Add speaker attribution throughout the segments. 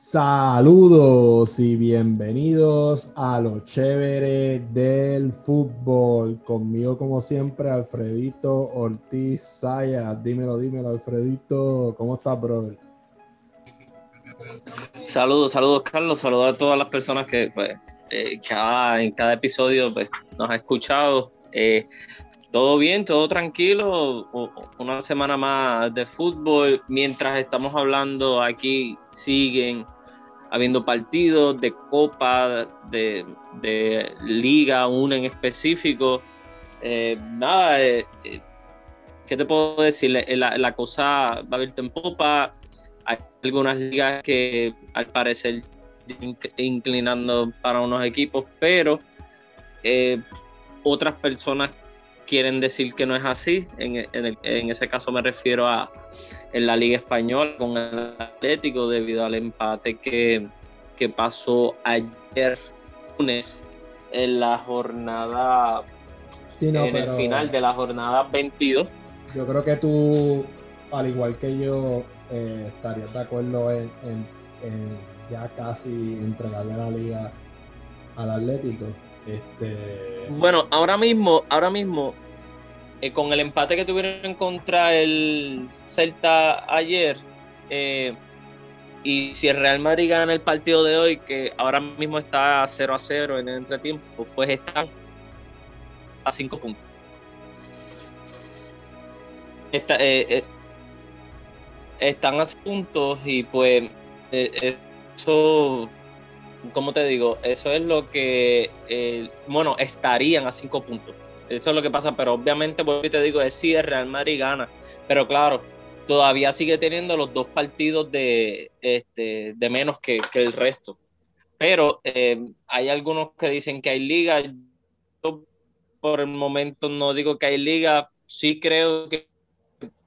Speaker 1: Saludos y bienvenidos a lo chévere del fútbol. Conmigo, como siempre, Alfredito Ortiz Saya. Dímelo, dímelo, Alfredito. ¿Cómo estás, brother?
Speaker 2: Saludos, saludos, Carlos. Saludos a todas las personas que, pues, eh, cada, en cada episodio pues, nos ha escuchado. Eh, todo bien, todo tranquilo, una semana más de fútbol. Mientras estamos hablando aquí, siguen habiendo partidos de Copa, de, Liga, una en específico. Eh, nada, eh, eh, ¿qué te puedo decir? La, la, cosa va a haber en popa. Hay algunas ligas que al parecer inclinando para unos equipos, pero otras personas quieren decir que no es así. En, ese caso me refiero a en la Liga Española con el Atlético debido al empate que, pasó ayer lunes en la jornada, en el final de la jornada 22.
Speaker 1: Yo creo que tú, al igual que yo, eh, estarías de acuerdo en, ya casi entregarle la liga al Atlético. Este...
Speaker 2: Bueno, ahora mismo, ahora mismo, eh, con el empate que tuvieron contra el Celta ayer, eh, y si el Real Madrid gana el partido de hoy, que ahora mismo está 0 a 0 en el entretiempo, pues están a 5 puntos. Eh, están a 5 puntos y pues eso como te digo, eso es lo que, eh, bueno, estarían a cinco puntos. Eso es lo que pasa, pero obviamente, pues te digo, es si Real Madrid gana. Pero claro, todavía sigue teniendo los dos partidos de, este, de menos que, el resto. Pero eh, hay algunos que dicen que hay liga. Yo por el momento no digo que hay liga. Sí creo que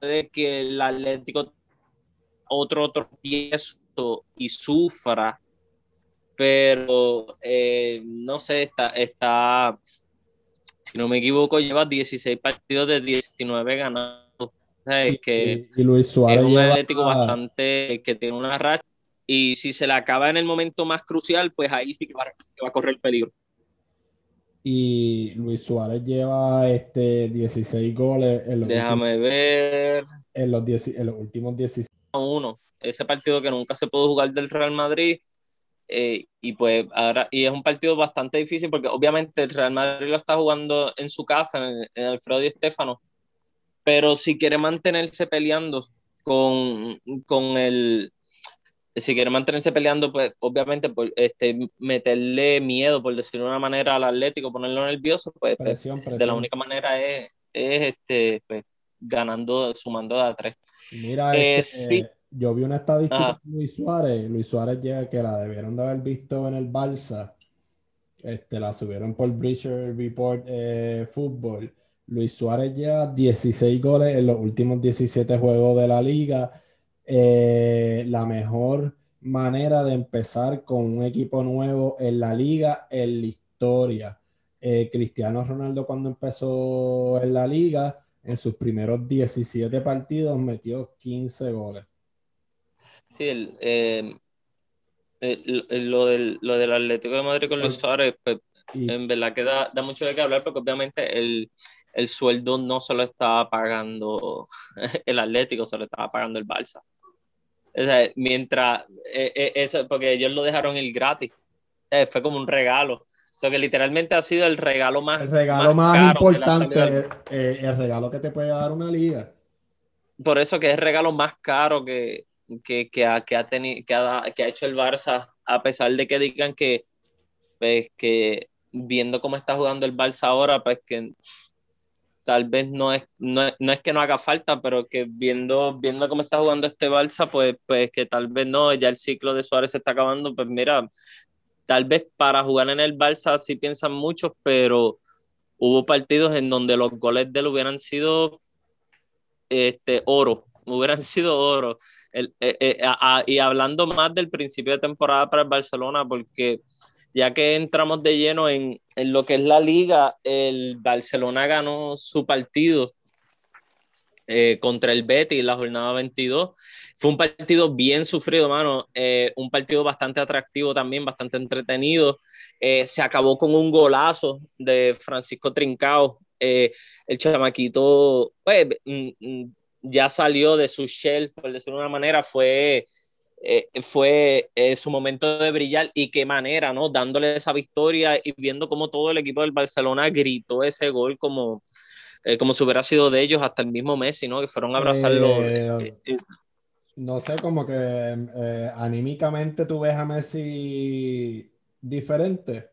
Speaker 2: puede que el Atlético otro tropiezo y sufra pero eh, no sé, está, está, si no me equivoco, lleva 16 partidos de 19 ganados. que
Speaker 1: y, Luis Suárez
Speaker 2: es un Atlético bastante que tiene una racha y si se le acaba en el momento más crucial, pues ahí sí que va, a correr peligro.
Speaker 1: Y Luis Suárez lleva este 16 goles en los
Speaker 2: Déjame ver.
Speaker 1: En los, en los últimos 16.
Speaker 2: Uno. Ese partido que nunca se pudo jugar del Real Madrid eh, y pues ahora, y es un partido bastante difícil porque obviamente el Real Madrid lo está jugando en su casa, en, el Alfredo Di Stéfano, pero si quiere mantenerse peleando con, con el, si quiere mantenerse peleando, pues obviamente este, meterle miedo, por decirlo de una manera, al Atlético, ponerlo nervioso, pues, pues de la única manera es, es este, pues, ganando, sumando a tres.
Speaker 1: Mira, eh, este, yo vi una estadística de Luis Suárez. Luis Suárez llega que la debieron de haber visto en el Balsa. Este, la subieron por Breacher Report eh, Fútbol. Luis Suárez lleva 16 goles en los últimos 17 juegos de la liga. Eh, la mejor manera de empezar con un equipo nuevo en la liga en la historia. Eh, Cristiano Ronaldo cuando empezó en la liga, en sus primeros 17 partidos metió 15 goles.
Speaker 2: Sí, el, lo, del, lo del Atlético de Madrid con los Suárez, pues, en verdad que da, mucho de qué hablar porque obviamente el, sueldo no se lo estaba pagando el Atlético, se lo estaba pagando el Barça. O sea, mientras, eh, eh, eso, porque ellos lo dejaron ir gratis, fue como un regalo. O sea, que literalmente ha sido el regalo más,
Speaker 1: el regalo más, importante, eh, el regalo que te puede dar una liga.
Speaker 2: Por eso que es el regalo más caro que, que, que, ha, que, ha, tenido, que, ha, que ha hecho el Barça, a pesar de que digan que, pues, que viendo cómo está jugando el Barça ahora, pues que tal vez no es, no, es que no haga falta, pero que viendo, viendo cómo está jugando este Barça, pues, pues que tal vez no, ya el ciclo de Suárez se está acabando, pues mira, tal vez para jugar en el Barça sí piensan muchos, pero hubo partidos en donde los goles de él hubieran sido este, oro, hubieran sido oro. Eh, eh, y hablando más del principio de temporada para el Barcelona, porque ya que entramos de lleno en, lo que es la liga, el Barcelona ganó su partido eh, contra el Betis en la jornada 22. Fue un partido bien sufrido, mano. Eh, un partido bastante atractivo también, bastante entretenido. Eh, se acabó con un golazo de Francisco Trincao. el chamaquito, pues, mm, mm, ya salió de su shell, por decirlo de una manera. Fue eh, fue eh, su momento de brillar y qué manera, ¿no? Dándole esa victoria y viendo cómo todo el equipo del Barcelona gritó ese gol como, eh, como si hubiera sido de ellos hasta el mismo Messi, ¿no? Que fueron a abrazarlo.
Speaker 1: no sé, como que anímicamente tú ves a Messi diferente.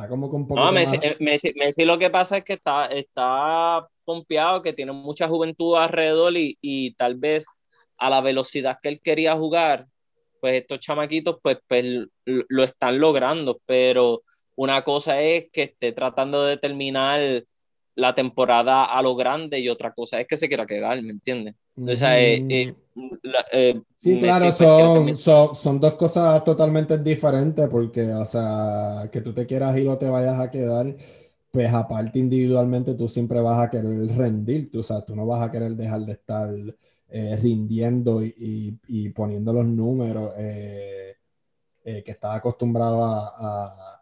Speaker 1: Está como un poco.
Speaker 2: No, Messi, Messi, lo que pasa es que está, está pompeado, que tiene mucha juventud alrededor y, y tal vez a la velocidad que él quería jugar, pues estos chamaquitos pues, pues lo están logrando, pero una cosa es que esté tratando de terminar la temporada a lo grande y otra cosa es que se quiera quedar, ¿me entiendes? O sea, eh, eh,
Speaker 1: eh, sí, claro, son, son, son, dos cosas totalmente diferentes porque, o sea, que tú te quieras ir o te vayas a quedar, pues aparte individualmente tú siempre vas a querer rendir, tú, o sea, tú no vas a querer dejar de estar eh, rindiendo y, y, poniendo los números eh, eh, que estaba acostumbrado a,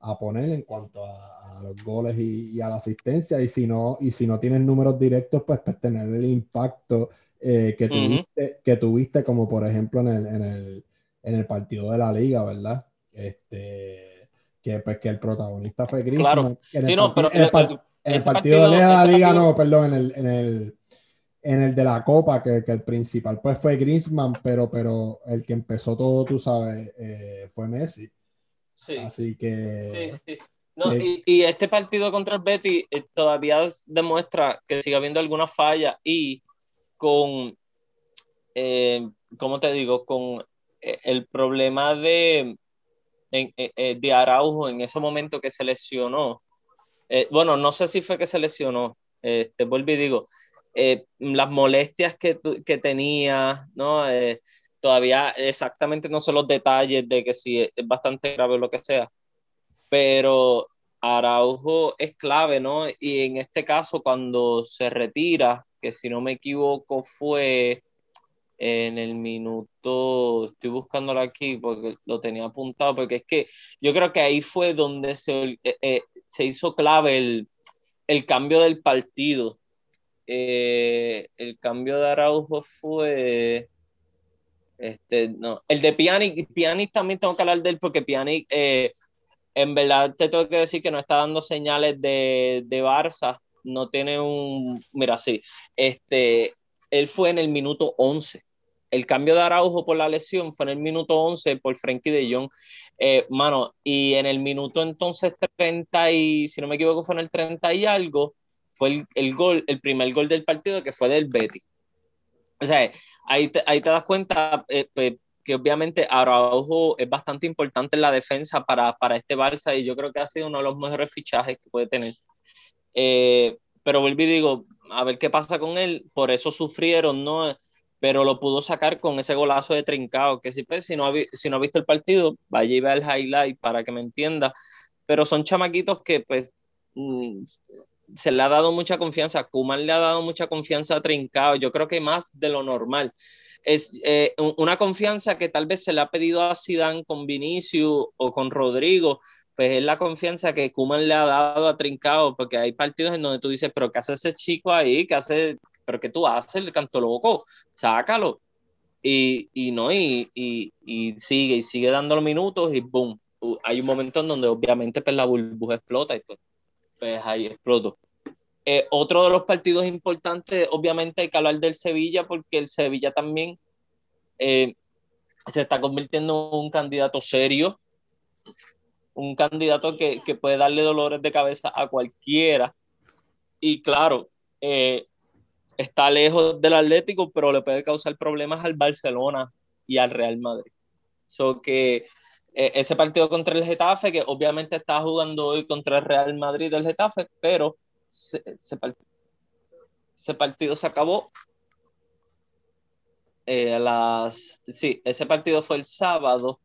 Speaker 1: a, poner en cuanto a, los goles y, a la asistencia. Y si no, y si no tienes números directos, pues, pues tener el impacto que, tuviste, que tuviste, como por ejemplo en el, en, el, en el partido de la liga, ¿verdad? Este, que, pues, que el protagonista fue Griezmann. En el, no, pero, en el, partido, de la liga, no, perdón, en el, en el en el de la Copa, que, que el principal pues fue Griezmann, pero, pero el que empezó todo, tú sabes, eh, fue Messi. Sí. Así que...
Speaker 2: Sí, sí. No, y, y, este partido contra el Betty eh, todavía demuestra que sigue habiendo alguna falla y con, eh, ¿cómo te digo? Con el problema de, de Araujo en ese momento que se lesionó. bueno, no sé si fue que se lesionó, te vuelvo y digo, eh, las molestias que, que tenía, ¿no? Eh, todavía exactamente no sé los detalles de que si es bastante grave o lo que sea, pero Araujo es clave, ¿no? Y en este caso, cuando se retira, que si no me equivoco fue en el minuto, estoy buscándolo aquí porque lo tenía apuntado, porque es que yo creo que ahí fue donde se, eh, se hizo clave el, el, cambio del partido, eh, el cambio de Araujo fue. Este, no, el de Piani, Piani también tengo que hablar de él porque Piani, eh, en verdad te tengo que decir que no está dando señales de, de Barça, no tiene un, mira, sí, este, él fue en el minuto 11, el cambio de Araujo por la lesión fue en el minuto 11 por Frankie de Jong, eh, mano, y en el minuto entonces 30 y, si no me equivoco, fue en el 30 y algo, fue el, gol, el primer gol del partido que fue del Betty. O sea, ahí te, ahí te das cuenta eh, pues, que obviamente Araujo es bastante importante en la defensa para, para, este Barça y yo creo que ha sido uno de los mejores fichajes que puede tener. Eh, pero vuelvo y digo, a ver qué pasa con él, por eso sufrieron, ¿no? Pero lo pudo sacar con ese golazo de trincado, que si, pues, si, no ha, visto el partido, vaya y vea el highlight para que me entienda. Pero son chamaquitos que pues mm, se le ha dado mucha confianza, Kuman le ha dado mucha confianza a Trincao, yo creo que más de lo normal. Es eh, una confianza que tal vez se le ha pedido a Zidane con Vinicius o con Rodrigo, pues es la confianza que Kuman le ha dado a Trincao, porque hay partidos en donde tú dices, pero ¿qué hace ese chico ahí? ¿Qué hace? ¿Pero qué tú haces? El canto loco, sácalo. Y, y no, y, y, y, sigue, y sigue dando los minutos y boom. Hay un momento en donde obviamente pues, la burbuja explota y pues pues ahí explotó. Eh, otro de los partidos importantes, obviamente hay que hablar del Sevilla, porque el Sevilla también eh, se está convirtiendo en un candidato serio, un candidato que, que, puede darle dolores de cabeza a cualquiera. Y claro, eh, está lejos del Atlético, pero le puede causar problemas al Barcelona y al Real Madrid. So que e, ese partido contra el Getafe, que obviamente está jugando hoy contra el Real Madrid del Getafe, pero ese, partido se acabó eh, a las... Sí, ese partido fue el sábado,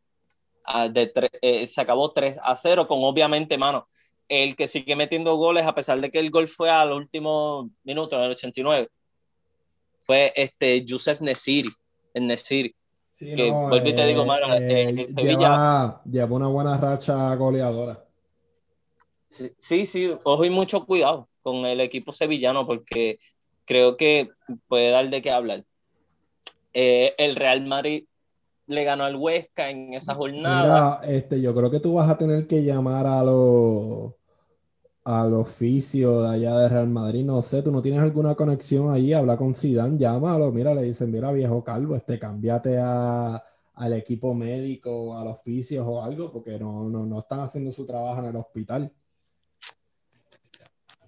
Speaker 2: de eh, se acabó 3 a 0, con obviamente, mano, el que sigue metiendo goles, a pesar de que el gol fue al último minuto, en el 89. fue este Yusef Nesiri, el Nesiri.
Speaker 1: Sí, que no, vuelvo y te digo, mano, eh, eh, lleva, lleva, una buena racha goleadora.
Speaker 2: Sí, sí, ojo y mucho cuidado con el equipo sevillano porque creo que puede dar de qué hablar. Eh, el Real Madrid le ganó al Huesca en esa jornada.
Speaker 1: Este, yo creo que tú vas a tener que llamar a los al oficio de allá de Real Madrid, no sé, tú no tienes alguna conexión ahí, habla con Zidane, llámalo, mira, le dicen, mira viejo calvo, este, cámbiate a, al equipo médico, al oficio o algo, porque no, no, no están haciendo su trabajo en el hospital.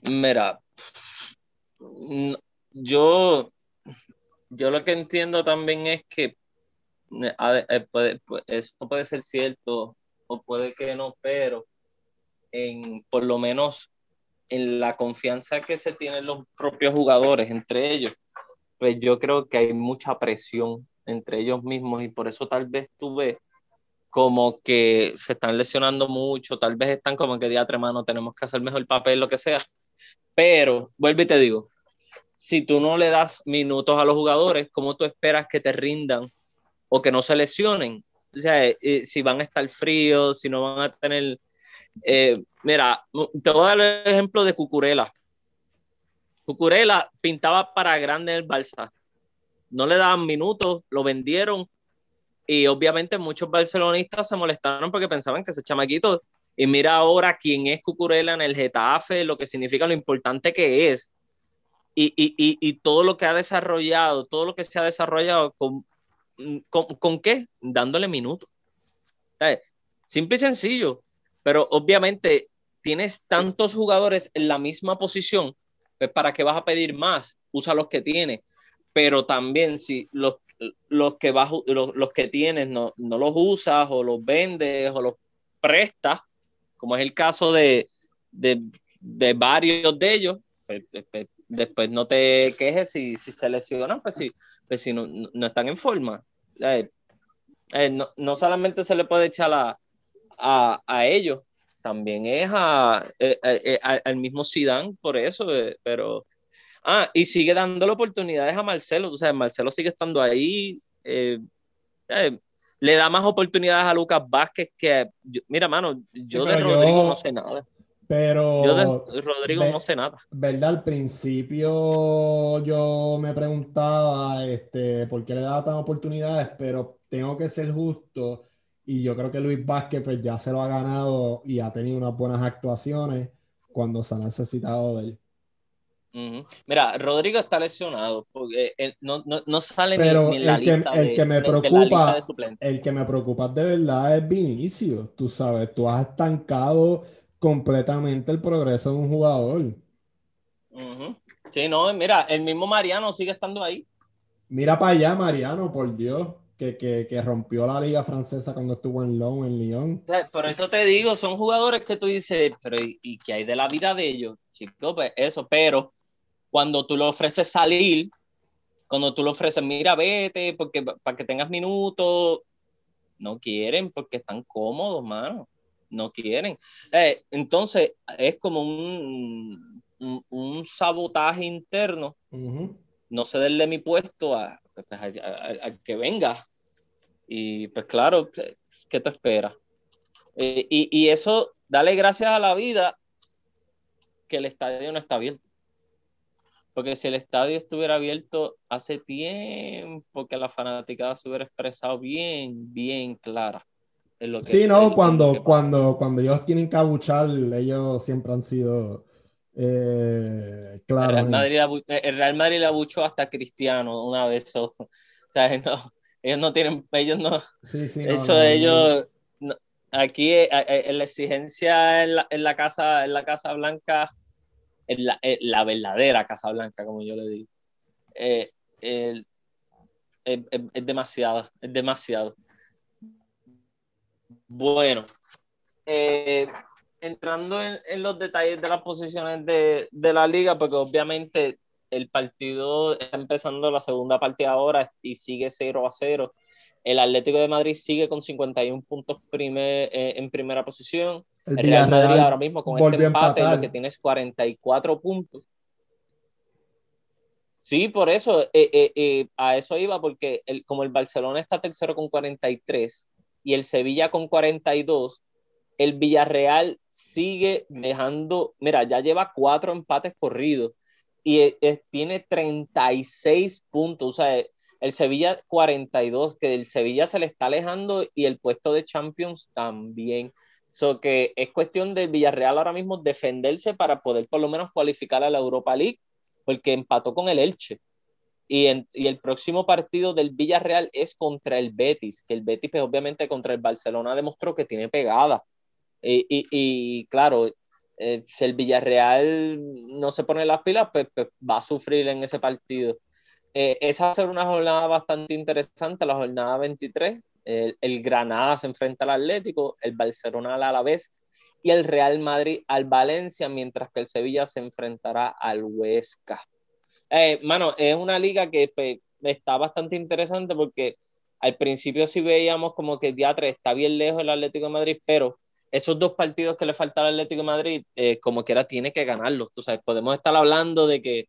Speaker 2: Mira, yo, yo lo que entiendo también es que eh, puede, eso puede ser cierto o puede que no, pero en por lo menos en la confianza que se tienen los propios jugadores entre ellos, pues yo creo que hay mucha presión entre ellos mismos y por eso tal vez tú ves como que se están lesionando mucho, tal vez están como que día mano, tenemos que hacer mejor papel, lo que sea. Pero, vuelvo y te digo, si tú no le das minutos a los jugadores, ¿cómo tú esperas que te rindan o que no se lesionen? O sea, eh, si van a estar fríos, si no van a tener... Eh, mira, te voy a dar el ejemplo de Cucurela. Cucurela pintaba para grande el Barça. No le daban minutos, lo vendieron y obviamente muchos barcelonistas se molestaron porque pensaban que ese chamaquito, y mira ahora quién es Cucurella en el Getafe, lo que significa lo importante que es, y, y, y, y todo lo que ha desarrollado, todo lo que se ha desarrollado, ¿con, con, con qué? Dándole minutos. Simple y sencillo, pero obviamente tienes tantos jugadores en la misma posición, pues para qué vas a pedir más, usa los que tienes, pero también si los los que, los, que tienes no, los usas o los vendes o los prestas, como es el caso de, varios de ellos, pues, pues, pues, después no te quejes si, si se lesionan, pues si, pues si no, están en forma. Eh, eh, no, solamente se le puede echar a, a, ellos, también es a, eh, al mismo Zidane por eso, pero Ah, y sigue dándole oportunidades a Marcelo. O sea, Marcelo sigue estando ahí. Eh, eh, le da más oportunidades a Lucas Vázquez que. mira, mano, yo de Rodrigo no sé nada.
Speaker 1: Pero.
Speaker 2: Yo de Rodrigo no sé nada.
Speaker 1: ¿Verdad? Al principio yo me preguntaba este, por qué le daba tantas oportunidades, pero tengo que ser justo. Y yo creo que Luis Vázquez pues ya se lo ha ganado y ha tenido unas buenas actuaciones cuando se ha necesitado de él.
Speaker 2: Mira, Rodrigo está lesionado porque no, no, no, sale
Speaker 1: Pero ni, en la el que, el que me preocupa, el que me preocupa de verdad es Vinicio. Tú sabes, tú has estancado completamente el progreso de un jugador.
Speaker 2: Sí, no, mira, el mismo Mariano sigue estando ahí.
Speaker 1: Mira para allá, Mariano, por Dios. Que, que, que, rompió la liga francesa cuando estuvo en Lyon, en Lyon.
Speaker 2: por eso te digo, son jugadores que tú dices, pero ¿y, y qué hay de la vida de ellos? Chicos, pues eso, pero cuando tú le ofreces salir, cuando tú le ofreces, mira, vete, porque para que tengas minutos, no quieren porque están cómodos, mano. No quieren. Eh, entonces, es como un, un, sabotaje interno. No cederle mi puesto a, pues, que venga. Y pues claro, ¿qué te espera? Eh, y, y eso, dale gracias a la vida que el estadio no está abierto. Porque si el estadio estuviera abierto hace tiempo que la fanaticada se hubiera expresado bien, bien clara.
Speaker 1: En lo que sí, no, cuando, cuando, cuando ellos tienen que abuchar, ellos siempre han sido eh, claros.
Speaker 2: El Real, Madrid, le abuchó hasta Cristiano una vez. O, sea, ellos no tienen, ellos no.
Speaker 1: Sí, sí,
Speaker 2: eso ellos. aquí en eh, eh, la exigencia en la, en la, casa, en la Casa Blanca es la, la verdadera Casa Blanca, como yo le digo. Eh, es, demasiado, es demasiado. Bueno, eh, entrando en, los detalles de las posiciones de, de, la liga, porque obviamente el partido está empezando la segunda parte ahora y sigue 0 a 0. El Atlético de Madrid sigue con 51 puntos primer, eh, en primera posición. El, Real Madrid ahora mismo con este empate lo que tienes 44 puntos. Sí, por eso, eh, eh, eh, a eso iba, porque el, como el Barcelona está tercero con 43 y el Sevilla con 42, el Villarreal sigue dejando, mira, ya lleva cuatro empates corridos y tiene 36 puntos, o sea, el Sevilla 42, que el Sevilla se le está alejando y el puesto de Champions también. So que es cuestión del Villarreal ahora mismo defenderse para poder por lo menos cualificar a la Europa League porque empató con el Elche. Y, el próximo partido del Villarreal es contra el Betis, que el Betis, pues, obviamente, contra el Barcelona demostró que tiene pegada. Y, claro, eh, si el Villarreal no se pone las pilas, pues, pues va a sufrir en ese partido. Eh, esa va a ser una jornada bastante interesante, la jornada 23. El, Granada se enfrenta al Atlético, el Barcelona al Alavés y el Real Madrid al Valencia, mientras que el Sevilla se enfrentará al Huesca. Eh, mano, es una liga que pues, está bastante interesante porque al principio sí veíamos como que el teatro está bien lejos el Atlético de Madrid, pero esos dos partidos que le falta al Atlético de Madrid, eh, como quiera, tiene que ganarlos. Tú sabes, podemos estar hablando de que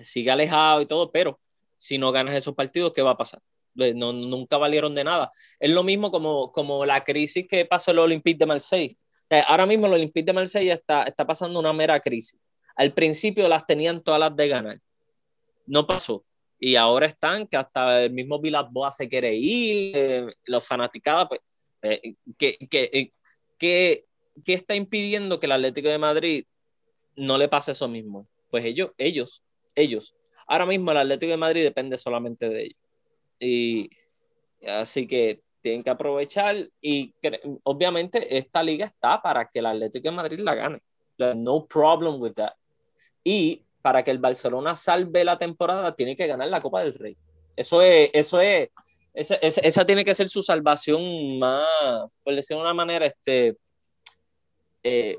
Speaker 2: sigue alejado y todo, pero si no ganas esos partidos, ¿qué va a pasar? Eh, no, nunca valieron de nada. Es lo mismo como, como la crisis que pasó el Olympique de Marseille ahora mismo el Olympique de Marsella está, está pasando una mera crisis. Al principio las tenían todas las de ganar. No pasó. Y ahora están que hasta el mismo Villas-Boas se quiere ir, eh, los fanaticados, pues, eh, que, que, que, que, está impidiendo que el Atlético de Madrid no le pase eso mismo. Pues ellos, ellos, ellos. Ahora mismo el Atlético de Madrid depende solamente de ellos. Y así que tienen que aprovechar y obviamente esta liga está para que el Atlético de Madrid la gane. No problem with that. Y para que el Barcelona salve la temporada, tiene que ganar la Copa del Rey. Eso es, eso es, esa, esa, tiene que ser su salvación más, por decirlo de una manera, este, eh,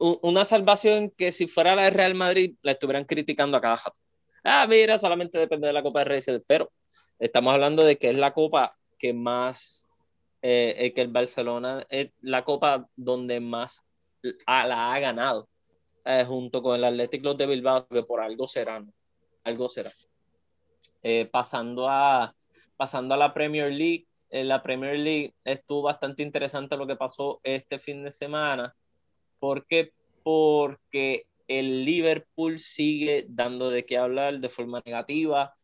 Speaker 2: una salvación que si fuera la de Real Madrid la estuvieran criticando a cada jato. Ah, mira, solamente depende de la Copa del Rey, pero Estamos hablando de que es la copa que más, eh, eh, que el Barcelona es la copa donde más la ha ganado, eh, junto con el Atlético de Bilbao, que por algo será, algo será. pasando, a, pasando a la Premier League, en la Premier League estuvo bastante interesante lo que pasó este fin de semana. ¿Por qué? Porque el Liverpool sigue dando de qué hablar de forma negativa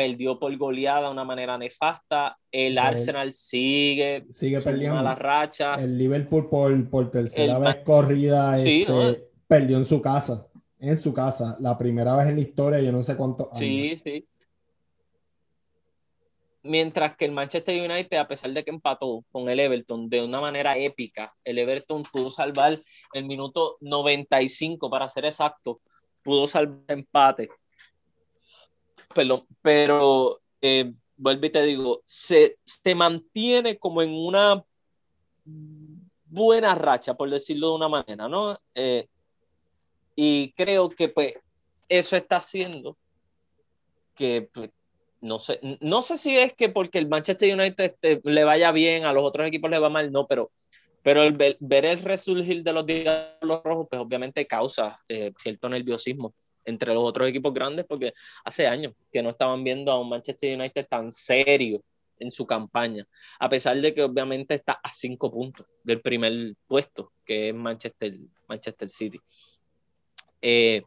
Speaker 2: perdió por goleada de una manera nefasta. El Arsenal sigue,
Speaker 1: sigue perdiendo
Speaker 2: la racha.
Speaker 1: El Liverpool por, por tercera vez corrida este, perdió en su casa. En su casa. La primera vez en la historia, yo no sé cuánto.
Speaker 2: Sí, sí. Mientras que el Manchester United, a pesar de que empató con el Everton de una manera épica, el Everton pudo salvar el minuto 95, para ser exacto, pudo salvar el empate pero eh, vuelvo y te digo, se, se mantiene como en una buena racha, por decirlo de una manera, ¿no? Eh, y creo que pues eso está haciendo que pues, no sé, no sé si es que porque el Manchester United este, le vaya bien, a los otros equipos le va mal, no, pero, pero el ver, el resurgir de los Diablos Rojos, pues obviamente causa eh, cierto nerviosismo entre los otros equipos grandes porque hace años que no estaban viendo a un Manchester United tan serio en su campaña, a pesar de que obviamente está a cinco puntos del primer puesto, que es Manchester, Manchester City. Eh,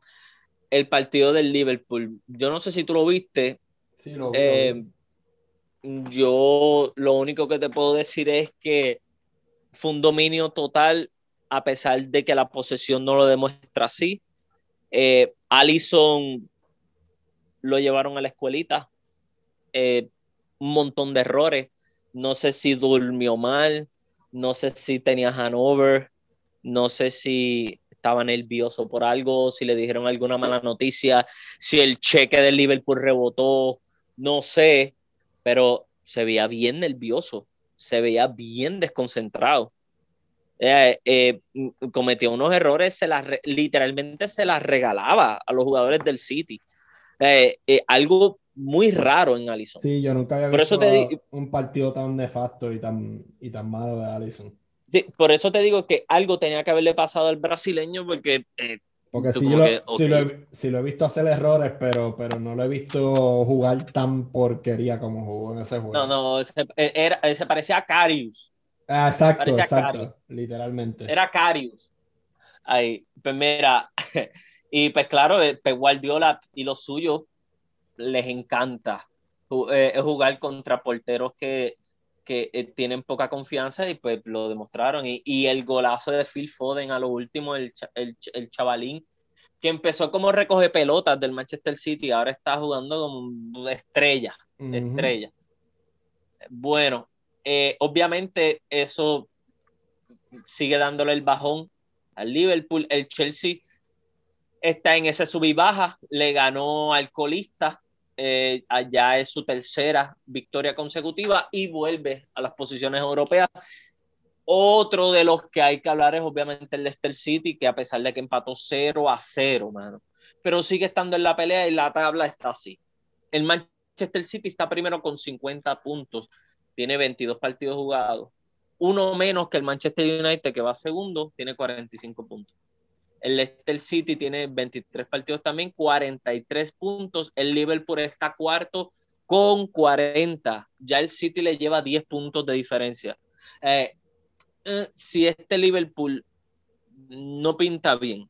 Speaker 2: el partido del Liverpool, yo no sé si tú lo viste. Eh, yo lo único que te puedo decir es que fue un dominio total, a pesar de que la posesión no lo demuestra así. Eh, Allison lo llevaron a la escuelita. Eh, un montón de errores. No sé si durmió mal, no sé si tenía Hanover, no sé si estaba nervioso por algo, si le dijeron alguna mala noticia, si el cheque del Liverpool rebotó, no sé, pero se veía bien nervioso, se veía bien desconcentrado. Eh, eh, cometió unos errores, se las, literalmente se las regalaba a los jugadores del City. Eh, algo muy raro en Allison.
Speaker 1: Sí, yo nunca había visto un partido tan nefasto y tan, y tan malo de Allison.
Speaker 2: Sí, por eso te digo que algo tenía que haberle pasado al brasileño porque
Speaker 1: Porque sí, lo, lo, he, visto hacer errores, pero, pero no lo he visto jugar tan porquería como jugó en ese juego.
Speaker 2: No, no, ese, era, se parecía a Carius.
Speaker 1: Ah, exacto, exacto, literalmente.
Speaker 2: Era Carius. Ahí, pues mira, y pues claro, pues Guardiola y los suyos les encanta eh, jugar contra porteros que, que eh, tienen poca confianza y pues lo demostraron. Y, y, el golazo de Phil Foden a lo último, el, el, el, chavalín, que empezó como recoge pelotas del Manchester City, ahora está jugando como estrella, estrella. Bueno, eh, obviamente eso sigue dándole el bajón al Liverpool. El Chelsea está en ese sub y baja, le ganó al colista eh, allá es su tercera victoria consecutiva y vuelve a las posiciones europeas. Otro de los que hay que hablar es obviamente el Leicester City, que a pesar de que empató 0 a 0, mano, pero sigue estando en la pelea y la tabla está así. El Manchester City está primero con 50 puntos, tiene 22 partidos jugados, uno menos que el Manchester United, que va segundo, tiene 45 puntos. El Leicester City tiene 23 partidos también, 43 puntos. El Liverpool está cuarto con 40. Ya el City le lleva 10 puntos de diferencia. Eh, eh, si este Liverpool no pinta bien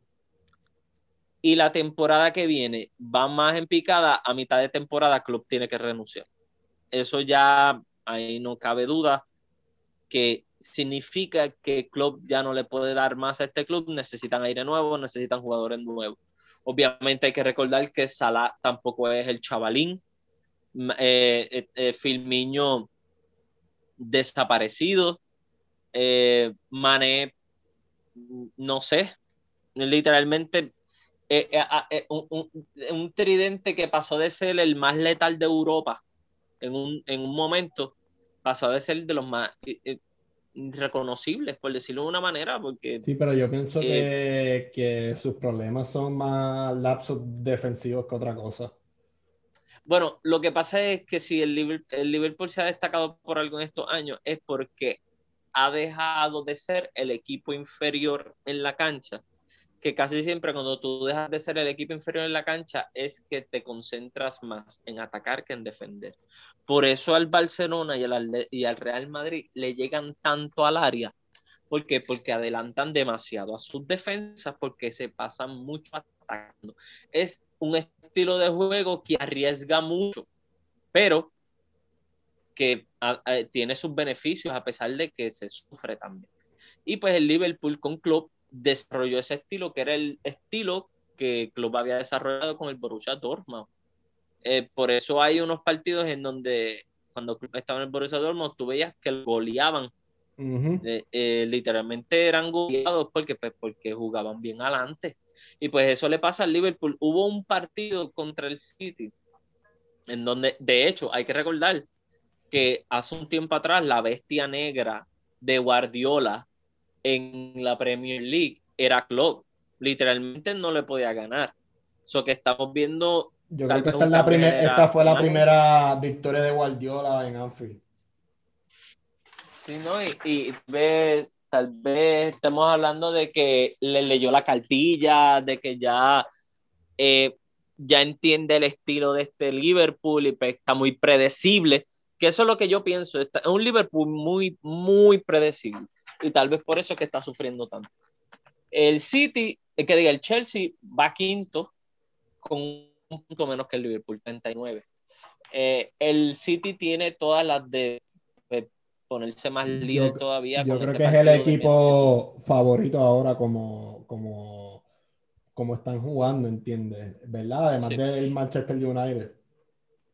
Speaker 2: y la temporada que viene va más en picada, a mitad de temporada Club tiene que renunciar. Eso ya ahí no cabe duda que significa que el club ya no le puede dar más a este club, necesitan aire nuevo, necesitan jugadores nuevos. Obviamente hay que recordar que Salah tampoco es el chavalín, eh, eh, eh Filmiño desaparecido, eh, Mané, no sé, literalmente un, tridente que pasó de ser el más letal de Europa en un, en un momento, pasó de ser de los más reconocibles, por decirlo de una manera, porque...
Speaker 1: Sí, pero yo pienso que, que, sus problemas son más lapsos defensivos que otra cosa.
Speaker 2: Bueno, lo que pasa es que si el Liverpool, el Liverpool se ha destacado por algo en estos años es porque ha dejado de ser el equipo inferior en la cancha que casi siempre cuando tú dejas de ser el equipo inferior en la cancha es que te concentras más en atacar que en defender. Por eso al Barcelona y al, Real Madrid le llegan tanto al área. ¿Por qué? Porque adelantan demasiado a sus defensas porque se pasan mucho atacando. Es un estilo de juego que arriesga mucho, pero que tiene sus beneficios a pesar de que se sufre también. Y pues el Liverpool con Club desarrolló ese estilo, que era el estilo que Club había desarrollado con el Borussia Dortmund. Eh, por eso hay unos partidos en donde cuando Club estaba en el Borussia Dortmund, tú veías que lo goleaban. Eh, eh, literalmente eran goleados porque, pues, porque jugaban bien adelante. Y pues eso le pasa al Liverpool. Hubo un partido contra el City en donde, de hecho, hay que recordar que hace un tiempo atrás la bestia negra de Guardiola en la Premier League era Klopp. Literalmente no le podía ganar. Eso que estamos viendo.
Speaker 1: Yo creo que esta, la esta fue la primera victoria de Guardiola en Anfield.
Speaker 2: Sí, ¿no? Y, tal vez estemos hablando de que le leyó la cartilla, de que ya, eh, ya entiende el estilo de este Liverpool y pues, está muy predecible. Que eso es lo que yo pienso. es un Liverpool muy, muy predecible y tal vez por eso es que está sufriendo tanto. El City, eh, que diga, el Chelsea va quinto con un punto menos que el Liverpool, 39. Eh, el City tiene todas las de, ponerse más líder todavía.
Speaker 1: Yo creo que es el equipo favorito ahora como, como, como están jugando, ¿entiendes? ¿Verdad? Además del Manchester United.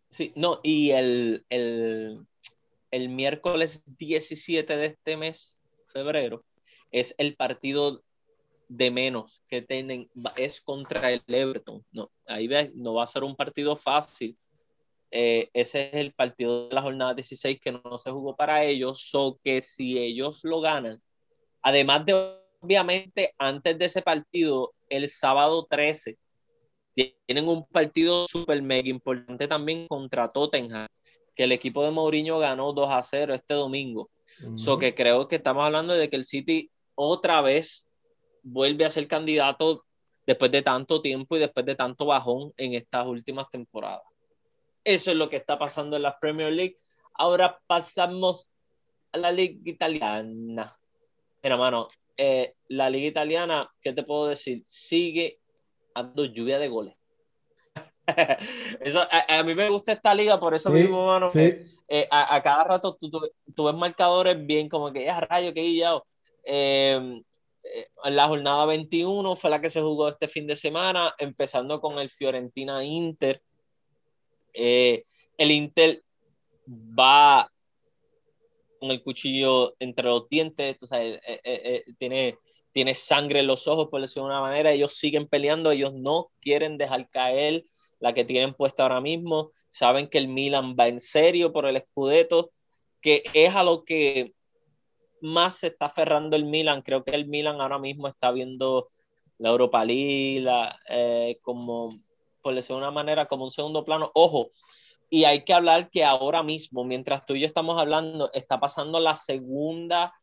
Speaker 2: Sí, no, y el, el, el miércoles 17 de este mes febrero, es el partido de menos que tienen, es contra el Everton. No, ahí no va a ser un partido fácil. Eh, ese es el partido de la jornada 16 que no, se jugó para ellos, so que si ellos lo ganan, además de obviamente antes de ese partido, el sábado 13, tienen un partido súper mega importante también contra Tottenham, que el equipo de Mourinho ganó 2 a 0 este domingo. So que creo que estamos hablando de que el City otra vez vuelve a ser candidato después de tanto tiempo y después de tanto bajón en estas últimas temporadas. Eso es lo que está pasando en la Premier League. Ahora pasamos a la Liga Italiana. Mira, mano, eh, la Liga Italiana, ¿qué te puedo decir? Sigue dando lluvia de goles. eso, a, mí me gusta esta liga por eso mismo, mano. Eh, a, cada rato tú, tú, ves marcadores bien como que, ya ah, rayo, que guillado. Eh, eh, la jornada 21 fue la que se jugó este fin de semana, empezando con el Fiorentina Inter. el Inter va con el cuchillo entre los dientes, tiene, tiene sangre en los ojos, por decirlo de una manera. Ellos siguen peleando, ellos no quieren dejar caer la que tienen puesta ahora mismo. Saben que el Milan va en serio por el Scudetto, que es a lo que más se está aferrando el Milan. Creo que el Milan ahora mismo está viendo la Europa League eh, como, por decirlo de una manera, como un segundo plano. Ojo, y hay que hablar que ahora mismo, mientras tú y yo estamos hablando, está pasando la segunda,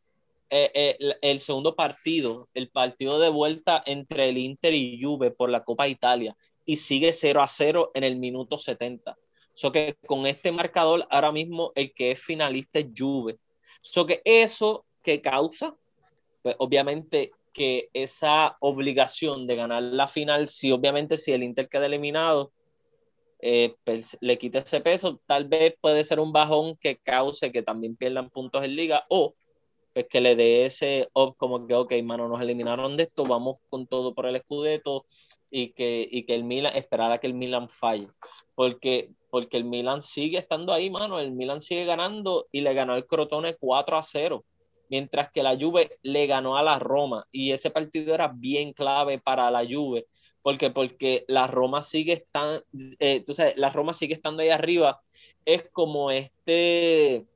Speaker 2: eh, eh, el segundo partido, el partido de vuelta entre el Inter y Juve por la Copa Italia y sigue 0 a 0 en el minuto 70. So que con este marcador, ahora mismo el que es finalista es Juve. So que eso que causa, pues obviamente que esa obligación de ganar la final, si obviamente si el Inter queda eliminado, eh, pues, le quita ese peso, tal vez puede ser un bajón que cause que también pierdan puntos en liga o pues que le dé ese up como que, ok, mano, nos eliminaron de esto, vamos con todo por el escudeto, y que, y que el Milan, esperar a que el Milan falle. Porque, porque el Milan sigue estando ahí, mano. El Milan sigue ganando y le ganó el Crotone 4 a 0. Mientras que la Juve le ganó a la Roma. Y ese partido era bien clave para la Juve. Porque, porque la Roma sigue estando, eh, la Roma sigue estando ahí arriba. Es como este,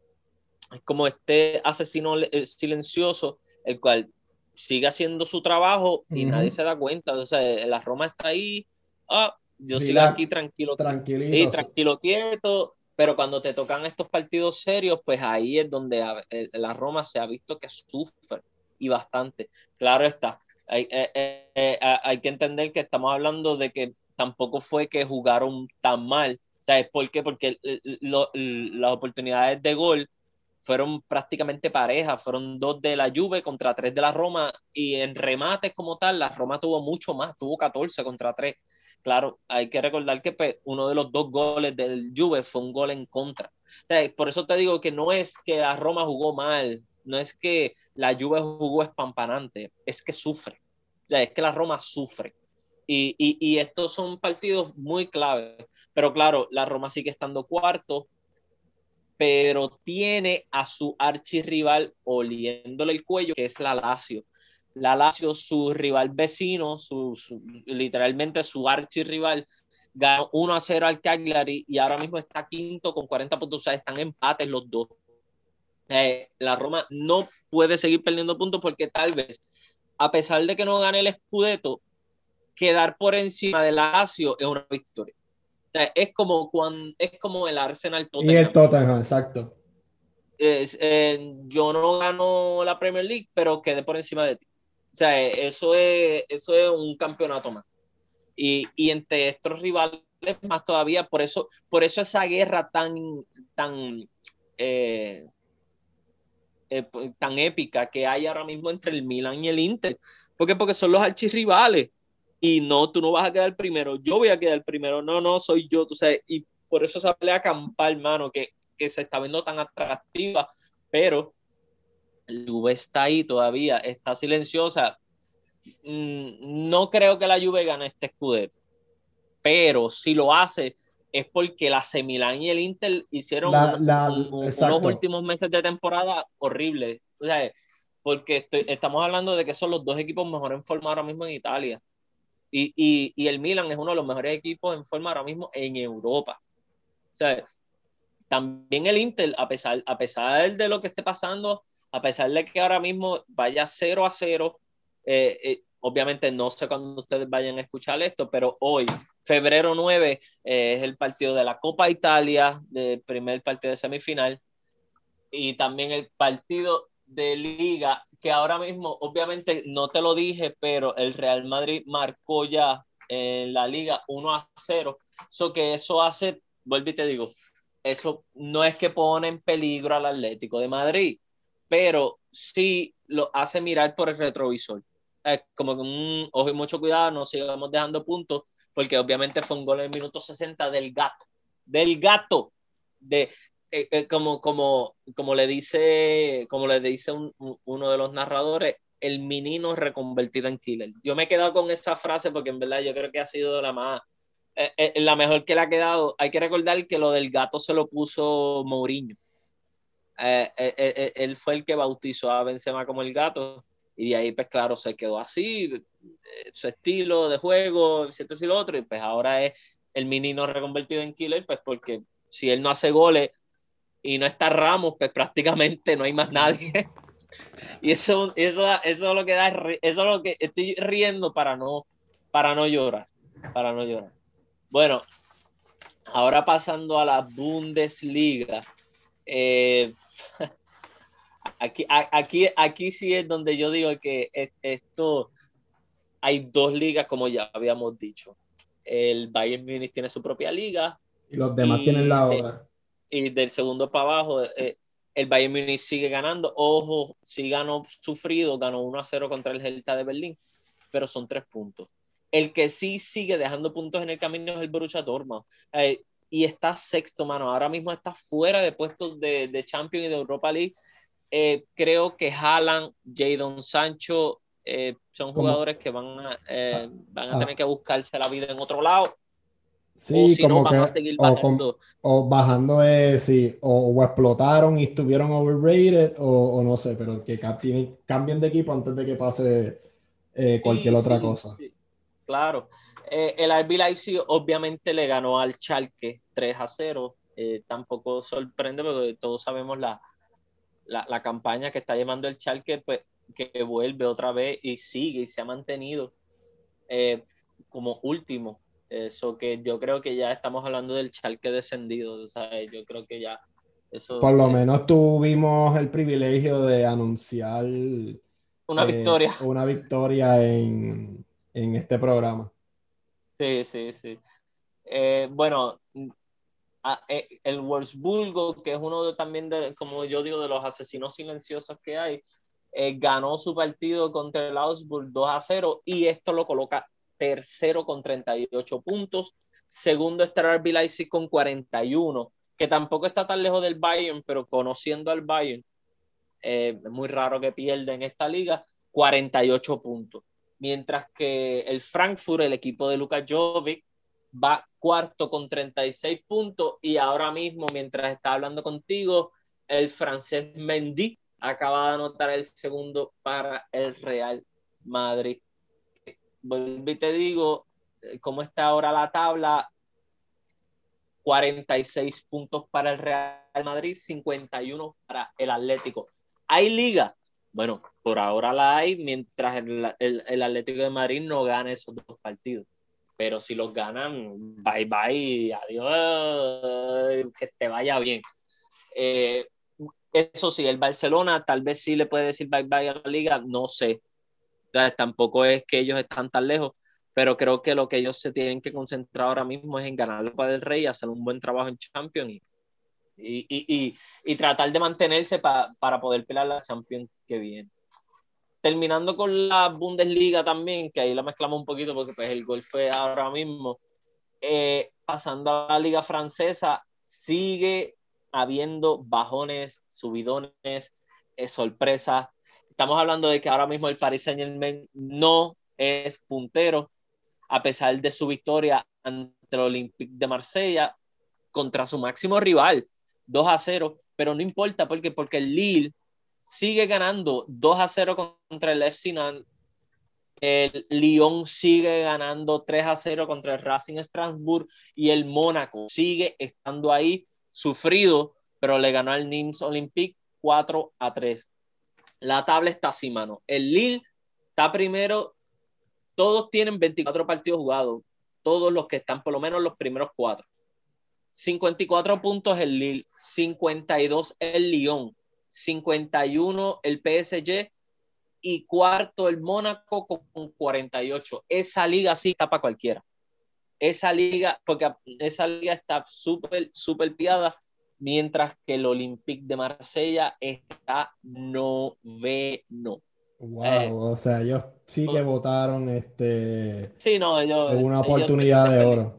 Speaker 2: como este asesino eh, silencioso, el cual sigue haciendo su trabajo y nadie se da cuenta. O sea, la Roma está ahí, ah, yo sigo aquí tranquilo, y tranquilo, quieto, pero cuando te tocan estos partidos serios, pues ahí es donde la Roma se ha visto que sufre y bastante. Claro está, hay, eh, eh, eh, hay que entender que estamos hablando de que tampoco fue que jugaron tan mal. ¿Sabes por qué? Porque las oportunidades de gol fueron prácticamente parejas, fueron dos de la Juve contra tres de la Roma y en remates como tal, la Roma tuvo mucho más, tuvo 14 contra 3. Claro, hay que recordar que pues, uno de los dos goles del Juve fue un gol en contra. por eso te digo que no es que la Roma jugó mal, no es que la Juve jugó espampanante, es que sufre. es que la Roma sufre. Y, y, y estos son partidos muy claves. Pero claro, la Roma sigue estando cuarto, pero tiene a su archirrival oliéndole el cuello, que es la Lazio. La Lazio, su rival vecino, su, literalmente su archirrival, ganó 1 a 0 al Cagliari y ahora mismo está quinto con 40 puntos, o sea, están empates los dos. Eh, la Roma no puede seguir perdiendo puntos porque tal vez, a pesar de que no gane el Scudetto, quedar por encima de la Lazio es una victoria es como cuando es como el Arsenal
Speaker 1: Tottenham. Y el Tottenham, exacto.
Speaker 2: Eh, yo no gano la Premier League, pero quedé por encima de ti. O sea, eso es, eso es un campeonato más. Y, y entre estos rivales más todavía, por eso, por eso esa guerra tan, tan, eh, eh, tan épica que hay ahora mismo entre el Milan y el Inter. ¿Por qué? Porque son los archirrivales y no, tú no vas a quedar primero, yo voy a quedar primero, no, no, soy yo, tú sabes, y por eso se pelea campal, hermano, que, que se está viendo tan atractiva, pero la Juve está ahí todavía, está silenciosa. Mm, no creo que la Juve gane este escudero, pero si lo hace es porque la Semilán y el Inter hicieron unos últimos meses de temporada horribles. O sea, porque estamos hablando de que son los dos equipos mejor en forma ahora mismo en Italia. Y, y, y, el Milan es uno de los mejores equipos en forma ahora mismo en Europa. O sea, también el Inter, a pesar, a pesar de lo que esté pasando, a pesar de que ahora mismo vaya 0 a 0, eh, eh, obviamente no sé cuándo ustedes vayan a escuchar esto, pero hoy, febrero 9, eh, es el partido de la Copa Italia, el primer partido de semifinal, y también el partido de liga que ahora mismo, obviamente no te lo dije, pero el Real Madrid marcó ya en la liga 1 a 0. So que eso hace, vuelvo y te digo, eso no es que pone en peligro al Atlético de Madrid, pero sí lo hace mirar por el retrovisor. Es como que un ojo y mucho cuidado, no sigamos dejando puntos, porque obviamente fue un gol en el minuto 60 del gato, del gato, de, eh, eh, como, como, como le dice, como le dice uno de los narradores, el menino reconvertido en killer. Yo me he quedado con esa frase porque en verdad yo creo que ha sido la más, eh, la mejor que le ha quedado. Hay que recordar que lo del gato se lo puso Mourinho. él fue el que bautizó a Benzema como el gato y de ahí pues claro se quedó así, su estilo de juego, cierto y lo otro, y pues ahora es el menino reconvertido en killer, pues porque si él no hace goles, y no está Ramos, pues prácticamente no hay más nadie. y eso, eso, eso es lo que da, eso es lo que estoy riendo para no, para no llorar, para no llorar. Bueno, ahora pasando a la Bundesliga. Eh, aquí, aquí, aquí sí es donde yo digo que esto hay dos ligas, como ya habíamos dicho. El Bayern Munich tiene su propia liga.
Speaker 1: Y los demás tienen la otra
Speaker 2: y del segundo para abajo, eh, el Bayern Munich sigue ganando. Ojo, sí ganó sufrido, ganó 1 a 0 contra el Hertha de Berlín, pero son tres puntos. El que sí sigue dejando puntos en el camino es el Borussia Dortmund. Eh, y está sexto, mano. Ahora mismo está fuera de puestos de, de Champions y de Europa League. Eh, creo que Haaland, Jadon Sancho son jugadores que van a, ah, van a ah. tener que buscarse la vida en otro lado.
Speaker 1: Sí, como que, O, bajando de, sí, o, explotaron y estuvieron overrated, o, no sé, pero que cambien de equipo antes de que pase eh, cualquier otra cosa.
Speaker 2: Claro. Eh, el RB Leipzig obviamente le ganó al Schalke 3 a 0. Eh, tampoco sorprende porque todos sabemos la, la, la, campaña que está llevando el Schalke, pues, que vuelve otra vez y sigue y se ha mantenido como último eso que yo creo que ya estamos hablando del charque descendido, ¿sabes? Yo creo que ya eso...
Speaker 1: Por lo menos tuvimos el privilegio de anunciar...
Speaker 2: Una eh, victoria.
Speaker 1: Una victoria en, este programa.
Speaker 2: Sí, sí, sí. Eh, bueno, eh, el Wolfsburgo, que es uno de, también de, como yo digo, de los asesinos silenciosos que hay, ganó su partido contra el Augsburg 2 a 0 y esto lo coloca tercero con 38 puntos, segundo está RB Leipzig con 41, que tampoco está tan lejos del Bayern, pero conociendo al Bayern, eh, es muy raro que pierda en esta liga, 48 puntos. Mientras que el Frankfurt, el equipo de Luka Jovic, va cuarto con 36 puntos y ahora mismo, mientras está hablando contigo, el francés Mendy acaba de anotar el segundo para el Real Madrid vuelvo te digo, eh, cómo está ahora la tabla, 46 puntos para el Real Madrid, 51 para el Atlético. ¿Hay liga? Bueno, por ahora la hay, mientras el, el, Atlético de Madrid no gane esos dos partidos. Pero si los ganan, bye bye, adiós, que te vaya bien. Eh, eso sí, el Barcelona tal vez sí le puede decir bye bye a la liga, no sé tampoco es que ellos están tan lejos, pero creo que lo que ellos se tienen que concentrar ahora mismo es en ganar la Copa del Rey, hacer un buen trabajo en Champions y, y, y, tratar de mantenerse para poder pelear la Champions que viene. Terminando con la Bundesliga también, que ahí la mezclamos un poquito porque pues el gol fue ahora mismo. Eh, pasando a la liga francesa, sigue habiendo bajones, subidones, eh, sorpresas estamos hablando de que ahora mismo el Paris Saint Germain no es puntero, a pesar de su victoria ante el Olympique de Marsella contra su máximo rival, 2 a 0, pero no importa porque, porque el Lille sigue ganando 2 a 0 contra el FC Nantes, el Lyon sigue ganando 3 a 0 contra el Racing Strasbourg y el Mónaco sigue estando ahí sufrido, pero le ganó al Nîmes Olympique 4 a 3 la tabla está así, mano. El Lille está primero, todos tienen 24 partidos jugados, todos los que están por lo menos los primeros cuatro. 54 puntos el Lille, 52 el Lyon, 51 el PSG y cuarto el Mónaco con 48. Esa liga sí está para cualquiera. Esa liga, porque esa liga está súper, súper piada, mientras que el Olympique de Marsella está noveno.
Speaker 1: Wow, eh, o sea, ellos sí que votaron este.
Speaker 2: Sí, no, ellos.
Speaker 1: Una oportunidad de oro.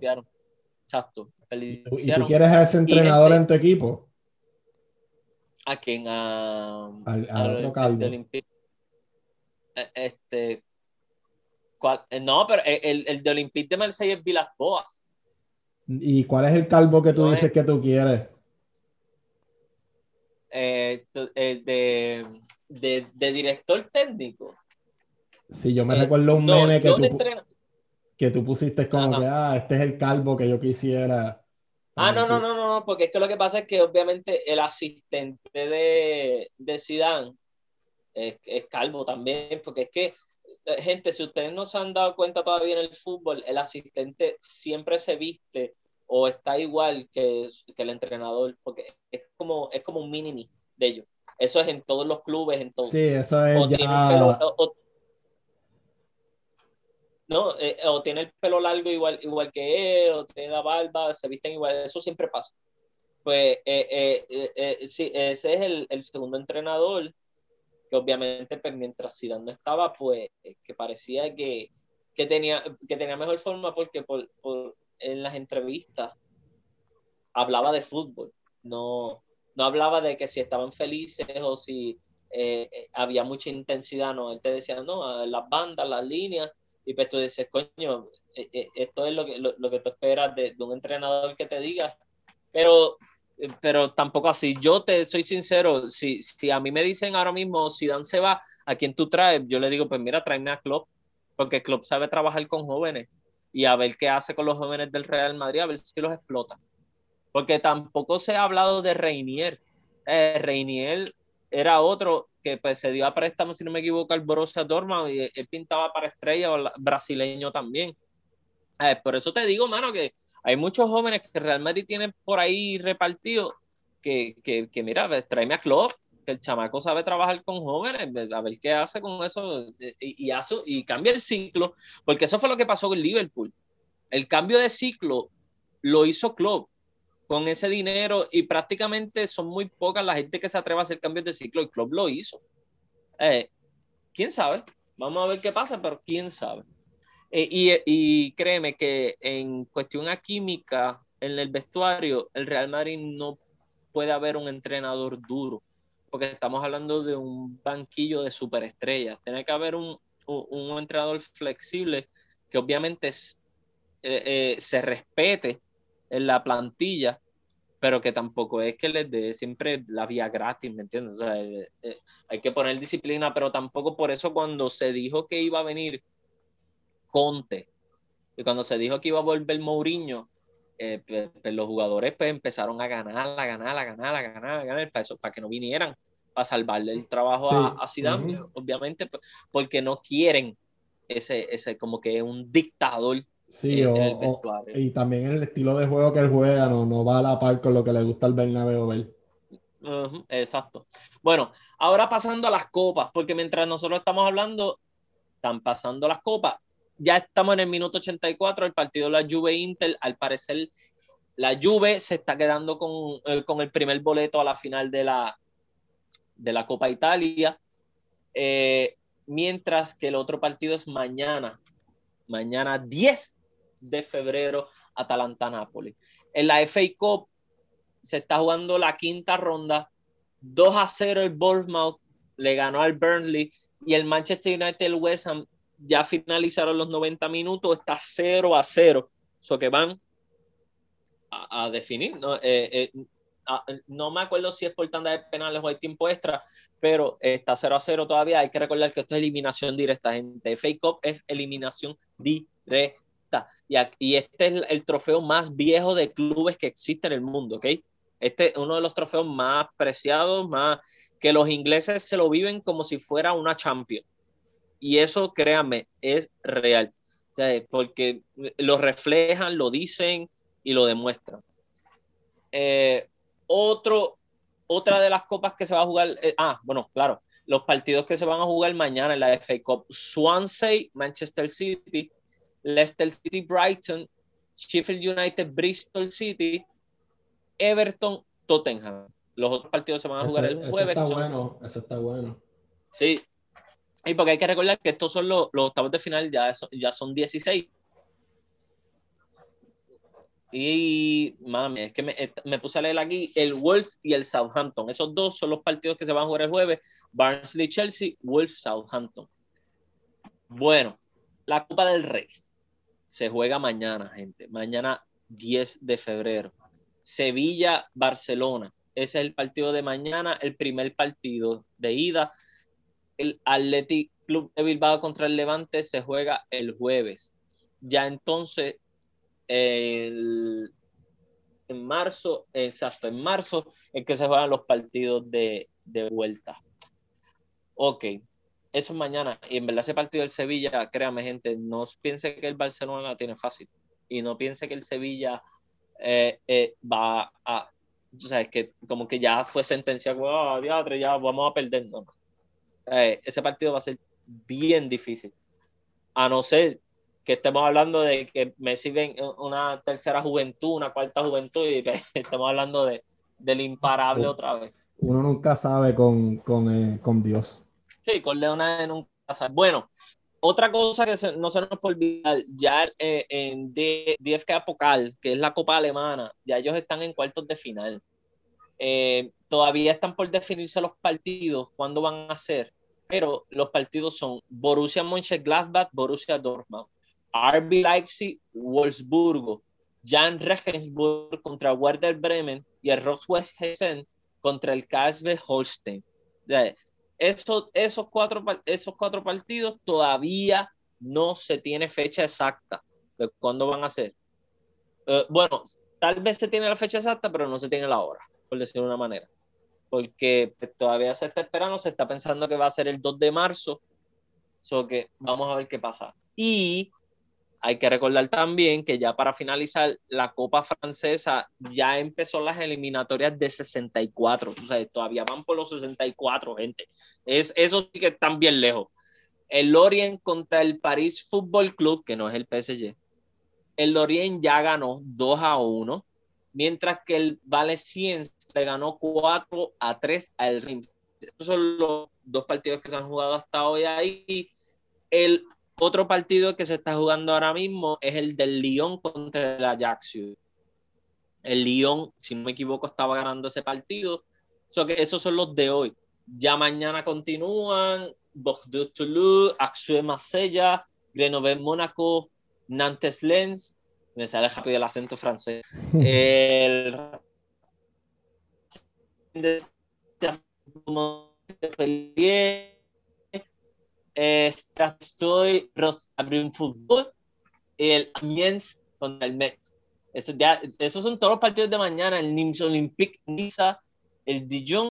Speaker 2: Exacto.
Speaker 1: ¿Y tú quieres a ese entrenador en tu equipo?
Speaker 2: ¿A quién? A,
Speaker 1: al, otro calvo.
Speaker 2: E, este. Eh, no, pero el, el de Olympique de Marsella es Vilas Boas.
Speaker 1: ¿Y cuál es el calvo que tú dices que tú quieres?
Speaker 2: Eh, el de, de, director técnico.
Speaker 1: Sí, yo me eh, recuerdo un meme que tú, que tú pusiste como que, ah, este es el calvo que yo quisiera.
Speaker 2: Ah, no, no, no, no, porque es que lo que pasa es que obviamente el asistente de, de Zidane es, es calvo también, porque es que eh, gente, si ustedes no se han dado cuenta todavía en el fútbol, el asistente siempre se viste o está igual que, que el entrenador, porque es como, es como un mini de ellos. Eso es en todos los clubes, en.
Speaker 1: Sí, eso es ya...
Speaker 2: ¿no? Eh, o tiene el pelo largo igual, igual que él, o tiene la barba, se visten igual, eso siempre pasa. Pues eh, eh, sí, ese es el, el, segundo entrenador, que obviamente pues, mientras Zidane no estaba, pues que parecía que, que, tenía, que tenía mejor forma porque por, por, en las entrevistas hablaba de fútbol, no, no hablaba de que si estaban felices o si había mucha intensidad, no, él te decía, no, las bandas, las líneas, y pues tú dices, coño, eh, eh, esto es lo que, lo, que tú esperas de, un entrenador que te diga, pero, pero tampoco así. Yo te soy sincero, si, si a mí me dicen ahora mismo, si Dan se va, ¿a quién tú traes? Yo le digo, pues mira, tráeme a Klopp, porque Klopp sabe trabajar con jóvenes y a ver qué hace con los jóvenes del Real Madrid, a ver si los explota. Porque tampoco se ha hablado de Reinier. Eh, Reinier era otro que pues, se dio a préstamo, si no me equivoco, al Borussia Dortmund y él pintaba para estrella brasileño también. Eh, por eso te digo, mano, que hay muchos jóvenes que Real Madrid tiene por ahí repartidos que, que, que mira, tráeme a Klopp, el chamaco sabe trabajar con jóvenes, a ver qué hace con eso eh, y, y, hace, y cambia el ciclo, porque eso fue lo que pasó con Liverpool. El cambio de ciclo lo hizo Klopp con ese dinero y prácticamente son muy pocas la gente que se atreve a hacer cambios de ciclo. El club lo hizo. Eh, ¿Quién sabe? Vamos a ver qué pasa, pero quién sabe. Eh, y, y, créeme que en cuestión a química, en el vestuario, el Real Madrid no puede haber un entrenador duro, porque estamos hablando de un banquillo de superestrellas. Tiene que haber un, un, entrenador flexible que obviamente eh, se respete en la plantilla, pero que tampoco es que les dé siempre la vía gratis, ¿me entiendes? O sea, eh, eh, hay que poner disciplina, pero tampoco por eso cuando se dijo que iba a venir Conte y cuando se dijo que iba a volver Mourinho, eh, pues, pues, los jugadores pues empezaron a ganar, a ganar, a ganar, a ganar, a ganar, para, eso, para que no vinieran, para salvarle el trabajo a, a Zidane, obviamente, porque no quieren ese, ese como que un dictador
Speaker 1: Sí, y también el estilo de juego que él juega no, no va a la par con lo que le gusta al Bernabéu ver.
Speaker 2: exacto. Bueno, ahora pasando a las copas, porque mientras nosotros estamos hablando, están pasando las copas. Ya estamos en el minuto 84, el partido de la Juve Inter, al parecer la Juve se está quedando con, eh, con el primer boleto a la final de la, de la Copa Italia, eh, mientras que el otro partido es mañana, mañana 10 de febrero, Atalanta-Nápoles. En la FA Cup se está jugando la quinta ronda, 2 a 0 el Bournemouth le ganó al Burnley y el Manchester United el West Ham ya finalizaron los 90 minutos, está 0 a 0, eso que van a, definir, ¿no? Eh, eh, no me acuerdo si es por tanda de penales o hay tiempo extra, pero está 0 a 0 todavía. Hay que recordar que esto es eliminación directa, gente. FA Cup es eliminación directa. Y, este es el, trofeo más viejo de clubes que existe en el mundo, ¿ok? Este es uno de los trofeos más preciados, más que los ingleses se lo viven como si fuera una champion. Y eso, créanme, es real. porque lo reflejan, lo dicen y lo demuestran. Eh, otro, otra de las copas que se va a jugar, eh, ah, bueno, claro, los partidos que se van a jugar mañana en la FA Cup, Swansea, Manchester City, Leicester City, Brighton, Sheffield United, Bristol City, Everton, Tottenham. Los otros partidos se van a jugar el jueves.
Speaker 1: Eso está bueno, eso está bueno.
Speaker 2: Sí, y porque hay que recordar que estos son los, octavos de final, ya, ya son 16. Y, mami, es que me, me, puse a leer aquí el Wolves y el Southampton. Esos dos son los partidos que se van a jugar el jueves. Barnsley, Chelsea, Wolves, Southampton. Bueno, la Copa del Rey se juega mañana, gente. Mañana 10 de febrero. Sevilla, Barcelona. Ese es el partido de mañana, el primer partido de ida. El Athletic Club de Bilbao contra el Levante se juega el jueves. Ya entonces el, en marzo, exacto, en marzo es que se juegan los partidos de, de vuelta. Ok, eso es mañana. Y en verdad ese partido del Sevilla, créame gente, no piense que el Barcelona la tiene fácil. Y no piense que el Sevilla eh, eh, va a... O sea, es que como que ya fue sentencia, oh, ya vamos a perder. No. Eh, ese partido va a ser bien difícil. A no ser que estemos hablando de que Messi ven una tercera juventud, una cuarta juventud, y estamos hablando de, del imparable otra vez.
Speaker 1: Uno nunca sabe con, con, eh, con Dios.
Speaker 2: Sí, con Leonardo nunca sabe. Bueno, otra cosa que no se nos puede olvidar, ya eh, en DFK Pokal, que es la Copa Alemana, ya ellos están en cuartos de final. Eh, todavía están por definirse los partidos, cuándo van a ser, pero los partidos son Borussia Mönchengladbach, Borussia Dortmund. RB Leipzig, Wolfsburgo, Jan Regensburg contra Werder Bremen y el Roswell Hessen contra el KSV Holstein. esos, esos, cuatro, esos cuatro partidos todavía no se tiene fecha exacta de cuándo van a ser. Eh, bueno, tal vez se tiene la fecha exacta, pero no se tiene la hora, por decirlo de una manera. Porque pues, todavía se está esperando, se está pensando que va a ser el 2 de marzo. So que vamos a ver qué pasa. Y hay que recordar también que ya para finalizar, la Copa Francesa ya empezó las eliminatorias de 64. O sea, todavía van por los 64, gente. Es, eso sí que están bien lejos. El Lorient contra el París Football Club, que no es el PSG. El Lorient ya ganó 2 a 1, mientras que el Valenciennes le ganó 4 a 3 al Reims. Esos son los dos partidos que se han jugado hasta hoy ahí. El otro partido que se está jugando ahora mismo es el del Lyon contra el Ajaccio. El Lyon, si no me equivoco, estaba ganando ese partido. que esos son los de hoy. Ya mañana continúan Bordeaux Toulouse, Axue Marsella, Grenoble Mónaco, Nantes Lens. Me sale rápido el acento francés. el estoy abrió un fútbol, el Amiens contra el Metz. esos son todos los partidos de mañana, el Nims Olympique Niza, el Dijon